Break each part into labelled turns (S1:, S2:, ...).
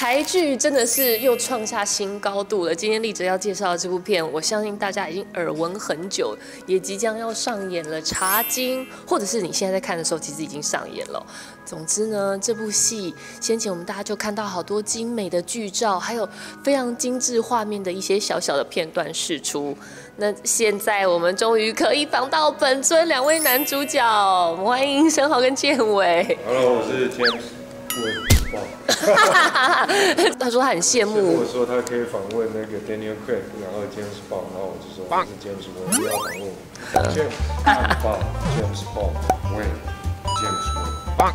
S1: 台剧真的是又创下新高度了。今天立哲要介绍的这部片，我相信大家已经耳闻很久，也即将要上演了《茶经》，或者是你现在在看的时候，其实已经上演了。总之呢，这部戏先前我们大家就看到好多精美的剧照，还有非常精致画面的一些小小的片段释出。那现在我们终于可以访到本尊两位男主角，我们欢迎申豪跟建伟。
S2: Hello，我是 James。
S1: 他说他很羡慕
S2: 我说他可以访问那个 Daniel Craig，然后 James Bond，然后我就说我是 James Bond，不要访问我。James Bond，James Bond，Wayne，James Wayne。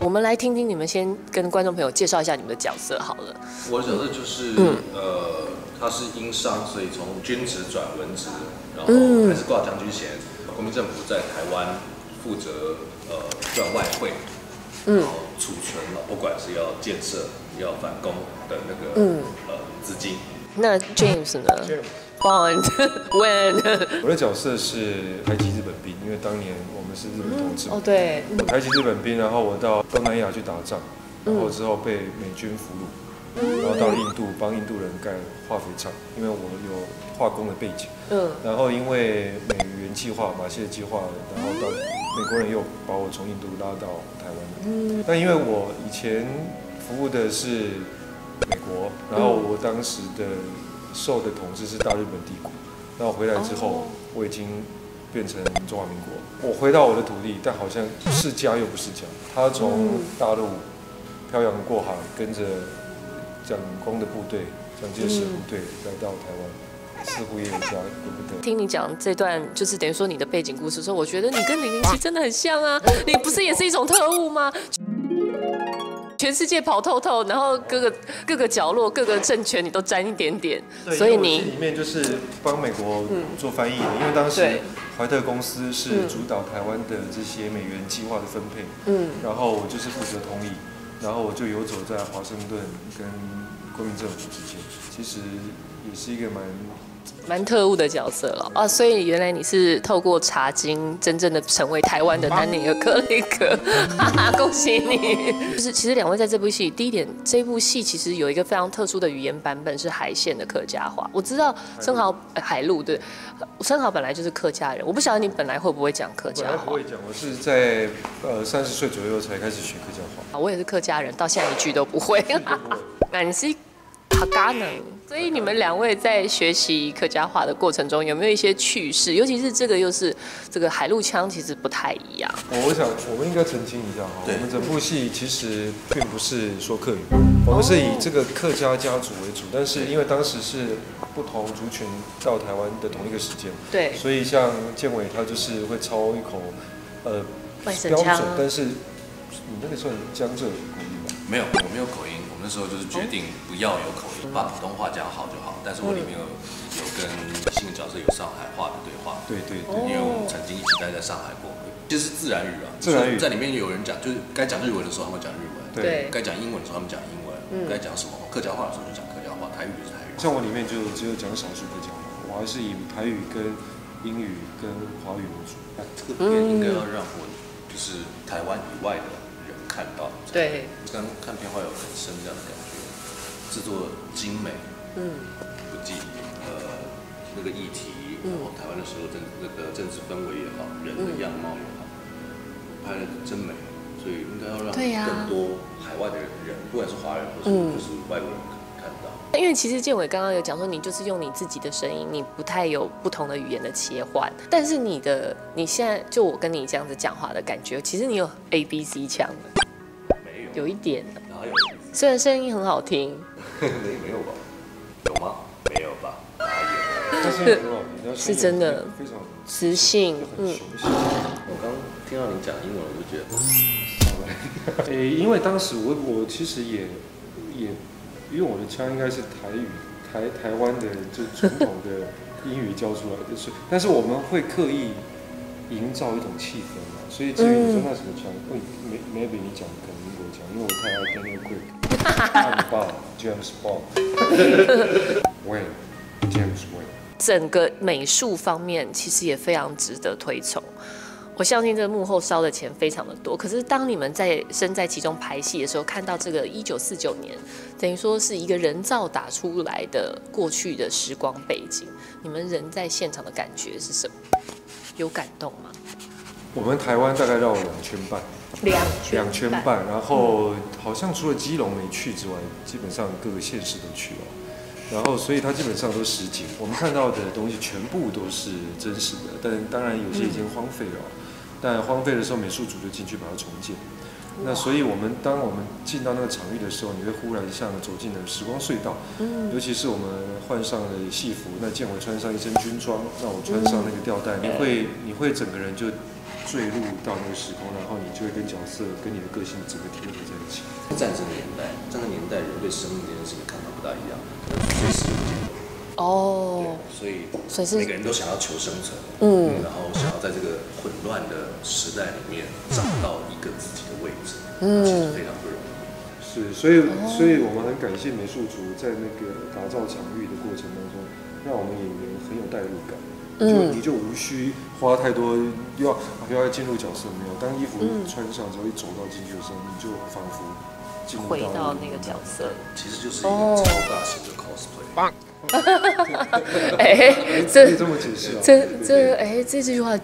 S1: 我们来听听你们先跟观众朋友介绍一下你们的角色好了。
S3: 我的角色就是、呃，他是因商，所以从军职转文职，然后还是挂将军衔。国民政府在台湾负责呃赚外汇，然后储存，不管是要建设、要返工的那个、呃资金。
S1: 那 James 呢 James？Bond When？
S2: 我的角色是埃及日本兵，因为当年我们是日本统治嘛
S1: 哦，对，
S2: 我台籍日本兵，然后我到东南亚去打仗，然后之后被美军俘虏，然后到了印度帮印度人盖化肥厂，因为我有化工的背景。
S1: 嗯，
S2: 然后因为美元计划、马歇尔计划，然后到美国人又把我从印度拉到台湾来。嗯，但因为我以前服务的是美国，然后我当时的受的统治是大日本帝国。那我回来之后，我已经变成中华民国。我回到我的土地，但好像是家又不是家。他从大陆漂洋过海，跟着蒋公的部队、蒋介石的部队来到台湾，似乎也有家，对不对？
S1: 听你讲这段就是等于说你的背景故事的时候，我觉得你跟零零七真的很像啊！你不是也是一种特务吗？全世界跑透透，然后各个各个角落、各个政权你都沾一点点，所以你
S2: 里面就是帮美国做翻译的，因为当时怀特公司是主导台湾的这些美元计划的分配，
S1: 嗯，
S2: 然后我就是负责通译，然后我就游走在华盛顿跟国民政府之间，其实也是一个蛮
S1: 蛮特务的角色了啊！所以原来你是透过茶经真正的成为台湾的丹尼尔·克雷格，哈哈，恭喜你！就是其实两位在这部戏，第一点，这部戏其实有一个非常特殊的语言版本是海线的客家话。我知道生蚝呃海陆对，生蚝本来就是客家人，我不晓得你本来会不会讲客家话
S2: 来不会讲，我是在呃三十岁左右才开始学客家话。
S1: 啊，我也是客家人，到现在一句都不会。那你是客家呢，所以你们两位在学习客家话的过程中，有没有一些趣事？尤其是这个又是这个海陆腔，其实不太一样。
S2: 我我想我们应该澄清一下哈，我们整部戏其实并不是说客语，我们是以这个客家家族为主，但是因为当时是不同族群到台湾的同一个时间，
S1: 对，
S2: 所以像建伟他就是会操一口呃
S1: 外省腔
S2: 标准，但是你那个算江浙口音吧？
S3: 没有，我没有口音。我们那时候就是决定不要有口音，把普通话讲好就好。但是我里面有有跟新的角色有上海话的对话，
S2: 对对对，
S3: 因为我们曾经一直待在上海过，就是自然语啊。
S2: 自然语
S3: 在里面有人讲，就是该讲日文的时候他们讲日文，
S1: 对
S3: 该讲英文的时候他们讲英文，该讲什么客家话的时候就讲客家话，台语就是台语。
S2: 像我里面就只有讲少数客家话，我还是以台语跟英语跟华语为主。
S3: 那这个片应该要让我就是台湾以外的人看到。
S1: 对，
S3: 刚看片花有很深这样的感觉，制作精美，
S1: 嗯，
S3: 不计呃那个议题，然后台湾的时候政那个政治氛围也好，人的样貌也好，拍的真美，所以应该要让更多海外的人，不管是华人或是
S1: 嗯
S3: 或是外国人看到。
S1: 因为其实建伟刚刚有讲说，你就是用你自己的声音，你不太有不同的语言的切换。但是你的你现在就我跟你这样子讲话的感觉，其实你有 A B C 腔的，
S3: 没有，
S1: 一点的。
S3: 哪有？
S1: 虽然声音很好听，
S3: 没 没有吧？有吗？没有吧？哪有？
S2: 但是很好听，但
S1: 是真的
S2: 非常
S1: 磁性，
S2: 很
S1: 嗯，
S2: 熟悉。
S3: 我刚听到你讲英文，我就觉得，
S2: 诶、因为当时我我其实也也，因为我的腔应该是台语，台台湾的就传统的英语教出来的，所以但是我们会刻意营造一种气氛嘛，所以至于你说那什么腔，会没 maybe 你讲可能因为我太爱 Daniel James Bond，Wayne James Wayne。
S1: 整个美术方面其实也非常值得推崇。我相信这个幕后烧的钱非常的多。可是当你们在身在其中排戏的时候，看到这个一九四九年，等于说是一个人造打出来的过去的时光背景，你们人在现场的感觉是什么？有感动吗？
S2: 我们台湾大概绕了两圈半，
S1: 两
S2: 两圈半，然后好像除了基隆没去之外，基本上各个县市都去了。然后，所以它基本上都实景，我们看到的东西全部都是真实的，但当然有些已经荒废了。但荒废的时候，美术组就进去把它重建。那所以，我们当我们进到那个场域的时候，你会忽然像走进了时光隧道。嗯。尤其是我们换上了戏服，那建伟穿上一身军装，那我穿上那个吊带，你会你会整个人就。坠入到那个时空，然后你就会跟角色、跟你的个性整个贴合在一起。
S3: 战争年代，战争年代人对生命这件事情看法不大一样，随时
S1: 哦，
S3: 所以所以每个人都想要求生存，嗯，然后想要在这个混乱的时代里面找到一个自己的位置，嗯，其实非常不容易。
S2: 是，所以所以我们很感谢美术组在那个打造场域的过程当中，让我们演员很有代入感。就你就无需花太多，要又要进入角色没有？当衣服穿上之后，一走到进去的时候，你就仿佛进入
S1: 到那个角色。
S3: 其实就是一个超大型的 cosplay。棒！
S2: 哎，这这么解释啊？
S1: 这这哎，这这句话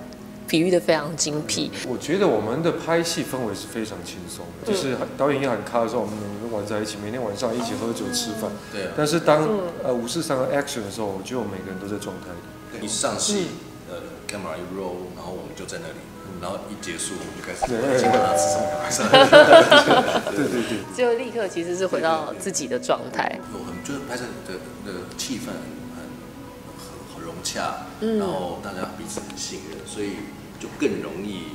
S1: 比喻的非常精辟。
S2: 我觉得我们的拍戏氛围是非常轻松的，就是导演一喊卡的时候，我们能玩在一起，每天晚上一起喝酒吃饭。
S3: 对。
S2: 但是当呃五四三个 action 的时候，我觉得我们每个人都在状态里。
S3: 一上戏，呃，camera 一 roll，然后我们就在那里，然后一结束我们就开始基本上吃什么快上，
S2: 对对对，
S1: 就立刻其实是回到自己的状态。
S3: 我很就是拍摄的的气氛很很很融洽，然后大家彼此很信任，所以就更容易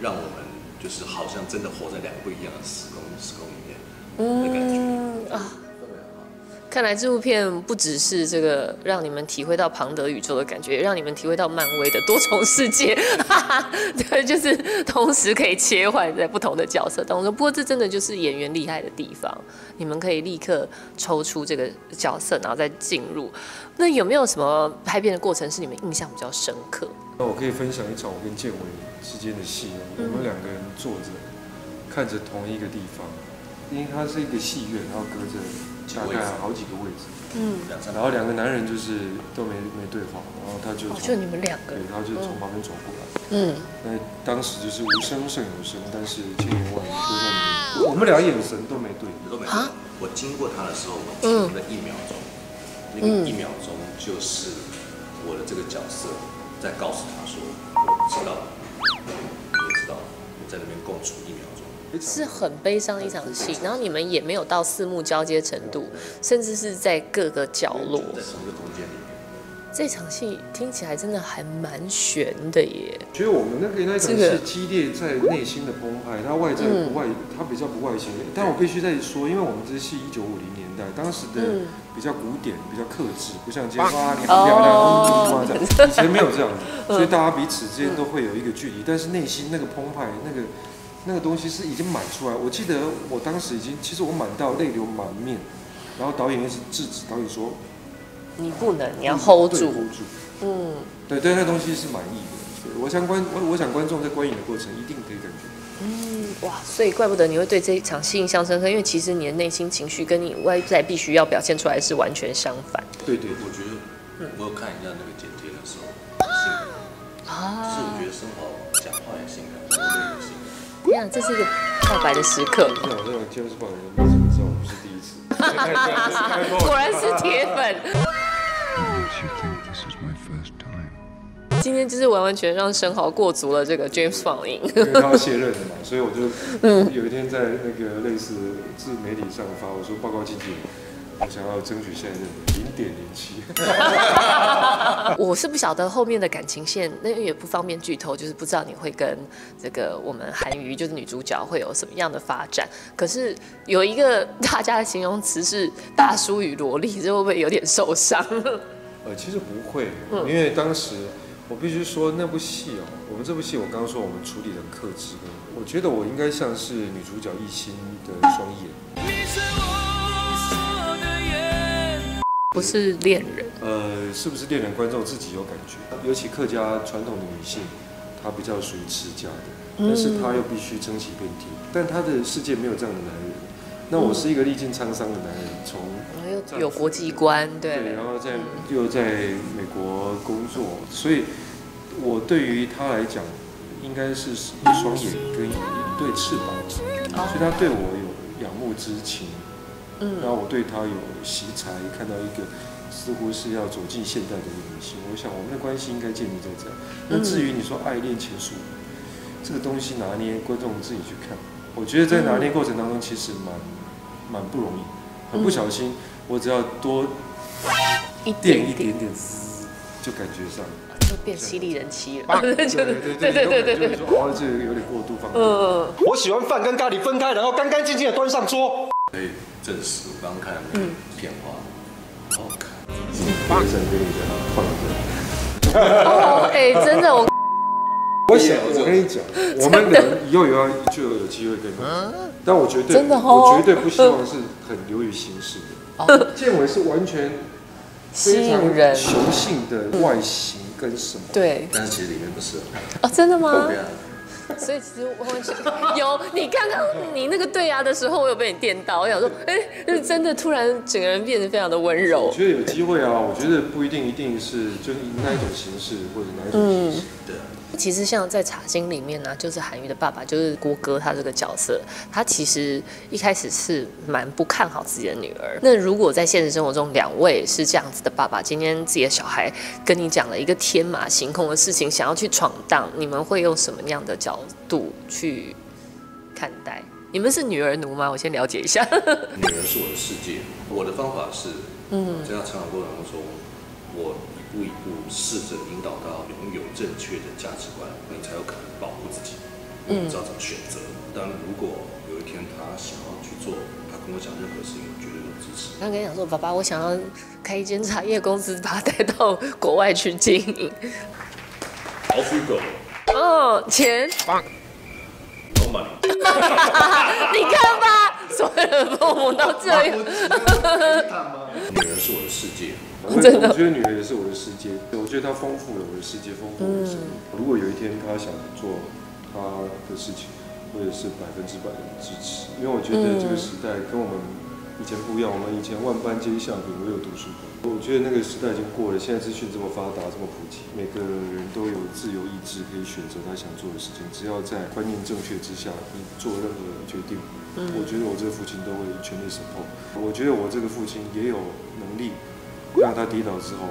S3: 让我们就是好像真的活在两个不一样的时空时空里面的感觉。啊。
S1: 看来这部片不只是这个让你们体会到庞德宇宙的感觉，让你们体会到漫威的多重世界。对，就是同时可以切换在不同的角色当中。不过这真的就是演员厉害的地方，你们可以立刻抽出这个角色，然后再进入。那有没有什么拍片的过程是你们印象比较深刻？
S2: 那我可以分享一场我跟建伟之间的戏。我们两个人坐着看着同一个地方，因为它是一个戏院，然后隔着。大概好几个位置，嗯，然后两个男人就是都没没对话，然后他就
S1: 就你们两个，
S2: 对，他就从旁边走过来，嗯，那当时就是无声胜有声，但是千言万语都在里面，我们俩眼神都没对，
S3: 都没啊。我经过他的时候，我停了一秒钟，那个一秒钟就是我的这个角色在告诉他说，我知道，你也知道，你在那边共处一秒钟。
S1: 是很悲伤的一场戏，然后你们也没有到四目交接程度，甚至是在各个角落。
S3: 在同一个空间里面。
S1: 这场戏听起来真的还蛮悬的耶。
S2: 觉得我们那个那场是激烈在内心的澎湃，它外在不外，它比较不外显。但我必须再说，因为我们这戏一九五零年代，当时的比较古典，比较克制，不像今天哇你很漂亮，以前没有这样子，所以大家彼此之间都会有一个距离，但是内心那个澎湃那个。那个东西是已经满出来，我记得我当时已经，其实我满到泪流满面，然后导演一直制止，导演说：“
S1: 你不能，你要 hold 住。”
S2: hold 住。嗯，对对，那东西是满意的。我想观，我我想观众在观影的过程一定可以感觉。
S1: 嗯，哇，所以怪不得你会对这一场戏印象深刻，因为其实你的内心情绪跟你外在必须要表现出来是完全相反。
S2: 对对，
S3: 我觉得，我有看一下那个剪贴的时候，是啊，是我觉得生蚝
S1: 这是一个告白的时刻。
S2: 那我这个接受不了，你怎么知道我不是第一次？
S1: 果然是铁粉。今天就是完完全让生蚝过足了这个 James 放映。
S2: 因为他要卸任了嘛，所以我就嗯有一天在那个类似自媒体上发，我说报告经纪人。我想要争取现在的零点零七。
S1: 我是不晓得后面的感情线，那也不方便剧透，就是不知道你会跟这个我们韩瑜，就是女主角会有什么样的发展。可是有一个大家的形容词是大叔与萝莉，这会不会有点受伤？
S2: 呃，其实不会，因为当时我必须说那部戏哦，我们这部戏我刚刚说我们处理的克制，我觉得我应该像是女主角一心的双眼。
S1: 不是恋人，
S2: 呃，是不是恋人？观众自己有感觉。尤其客家传统的女性，她比较属于持家的，但是她又必须撑起遍地，但她的世界没有这样的男人。那我是一个历尽沧桑的男人，从
S1: 又有国际观，对，
S2: 对，然后在又在美国工作，所以我对于他来讲，应该是一双眼跟一对翅膀，所以他对我有仰慕之情。嗯，然后我对他有惜才，看到一个似乎是要走进现代的女性，我想我们的关系应该建立在这样。那至于你说爱恋情愫，这个东西拿捏，观众自己去看。我觉得在拿捏过程当中，其实蛮蛮不容易，很不小心，我只要多垫一点点丝，就感觉上
S1: 就变犀利人妻了。
S2: 对对对对对对对，说哦，这个有点过度放。
S4: 嗯，我喜欢饭跟咖喱分开，然后干干净净的端上桌。
S3: 可以证实，我刚刚看片花，好看。
S2: 帮神给你的放
S1: 着。哦，哎，真的我。
S2: 我想，我跟你讲，我们人以后有要就有机会跟你但我绝对，我绝对不希望是很流于形式的。建伟是完全
S1: 吸引人、
S2: 雄性的外形跟什么？
S1: 对，
S3: 但是其实里面不是。
S1: 哦，真的吗？所以其实我有你刚刚你那个对牙的时候，我有被你电到。我想说，哎，是真的突然整个人变得非常的温柔。
S2: 我觉得有机会啊，我觉得不一定一定是就是那一种形式或者哪一种形式。对。
S1: 其实像在《茶经》里面呢，就是韩愈的爸爸，就是郭哥他这个角色，他其实一开始是蛮不看好自己的女儿。那如果在现实生活中，两位是这样子的爸爸，今天自己的小孩跟你讲了一个天马行空的事情，想要去闯荡，你们会用什么样的角度去看待？你们是女儿奴吗？我先了解一下。
S3: 女儿是我的世界，我的方法是，嗯，在成长过程中，我。一步一步试着引导到拥有正确的价值观，你才有可能保护自己。嗯，知道怎么选择。但如果有一天他想要去做，他跟我讲任何事情，我绝对都支持。
S1: 他跟你讲说：“爸爸，我想要开一间茶叶公司，把他带到国外去经营。”
S3: Off you go。
S1: 哦，钱。
S3: No money。
S1: 你看吧，所有的父母都这样。
S3: 女人是我的世界。
S2: 我觉得女儿也是我的世界，我觉得她丰富了我的世界，丰富我的生命。如果有一天她想做她的事情，我也是百分之百的支持。因为我觉得这个时代跟我们以前不一样，我们以前万般皆下品，唯有读书高。我觉得那个时代已经过了，现在资讯这么发达，这么普及，每个人都有自由意志，可以选择他想做的事情。只要在观念正确之下，你做任何决定，我觉得我这个父亲都会全力 support。我觉得我这个父亲也有能力。让他跌倒之后，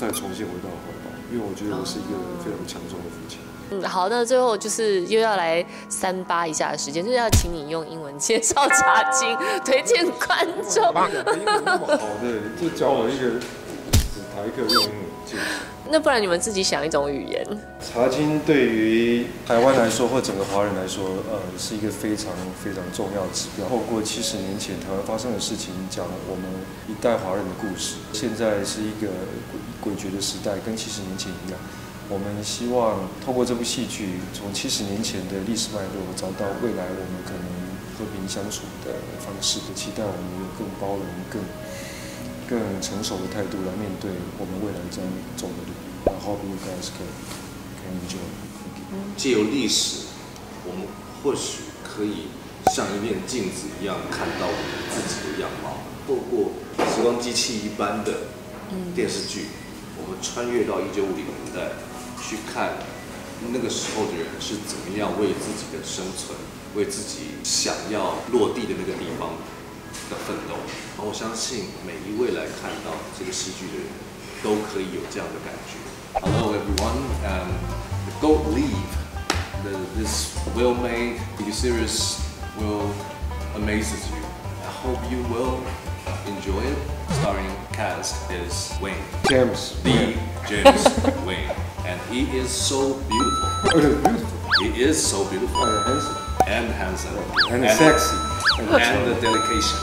S2: 再重新回到怀抱，因为我觉得我是一个非常强壮的父亲。
S1: 嗯，好，那最后就是又要来三八一下的时间，就是要请你用英文介绍《茶经》，推荐观众。
S2: 英文那么好的，就教我一个台客用英文介绍。
S1: 那不然你们自己想一种语言。
S2: 茶经对于台湾来说，或整个华人来说，呃，是一个非常非常重要的指标。透过七十年前台湾发生的事情，讲我们一代华人的故事。现在是一个诡谲的时代，跟七十年前一样。我们希望透过这部戏剧，从七十年前的历史脉络，找到未来我们可能和平相处的方式。期待我们有更包容、更。更成熟的态度来面对我们未来将走的路。然后，you guys can can enjoy。
S3: 借由历史，我们或许可以像一面镜子一样看到我们自己的样貌。透过时光机器一般的电视剧，我们穿越到一九五零年代，去看那个时候的人是怎么样为自己的生存，为自己想要落地的那个地方。的奋斗，我相信每一位来看到这个戏剧的人都可以有这样的感觉。Hello everyone, um, Goat Leave, the, this well-made series will amaze you. I hope you will enjoy it. Starring cast is Wayne.
S2: James.
S3: The James Wayne. And he is so beautiful. He is so beautiful.
S2: And handsome.
S3: And handsome.
S2: And, and sexy.
S3: And, and the dedication.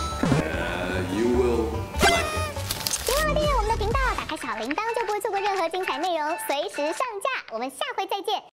S5: 会错过任何精彩内容，随时上架。我们下回再见。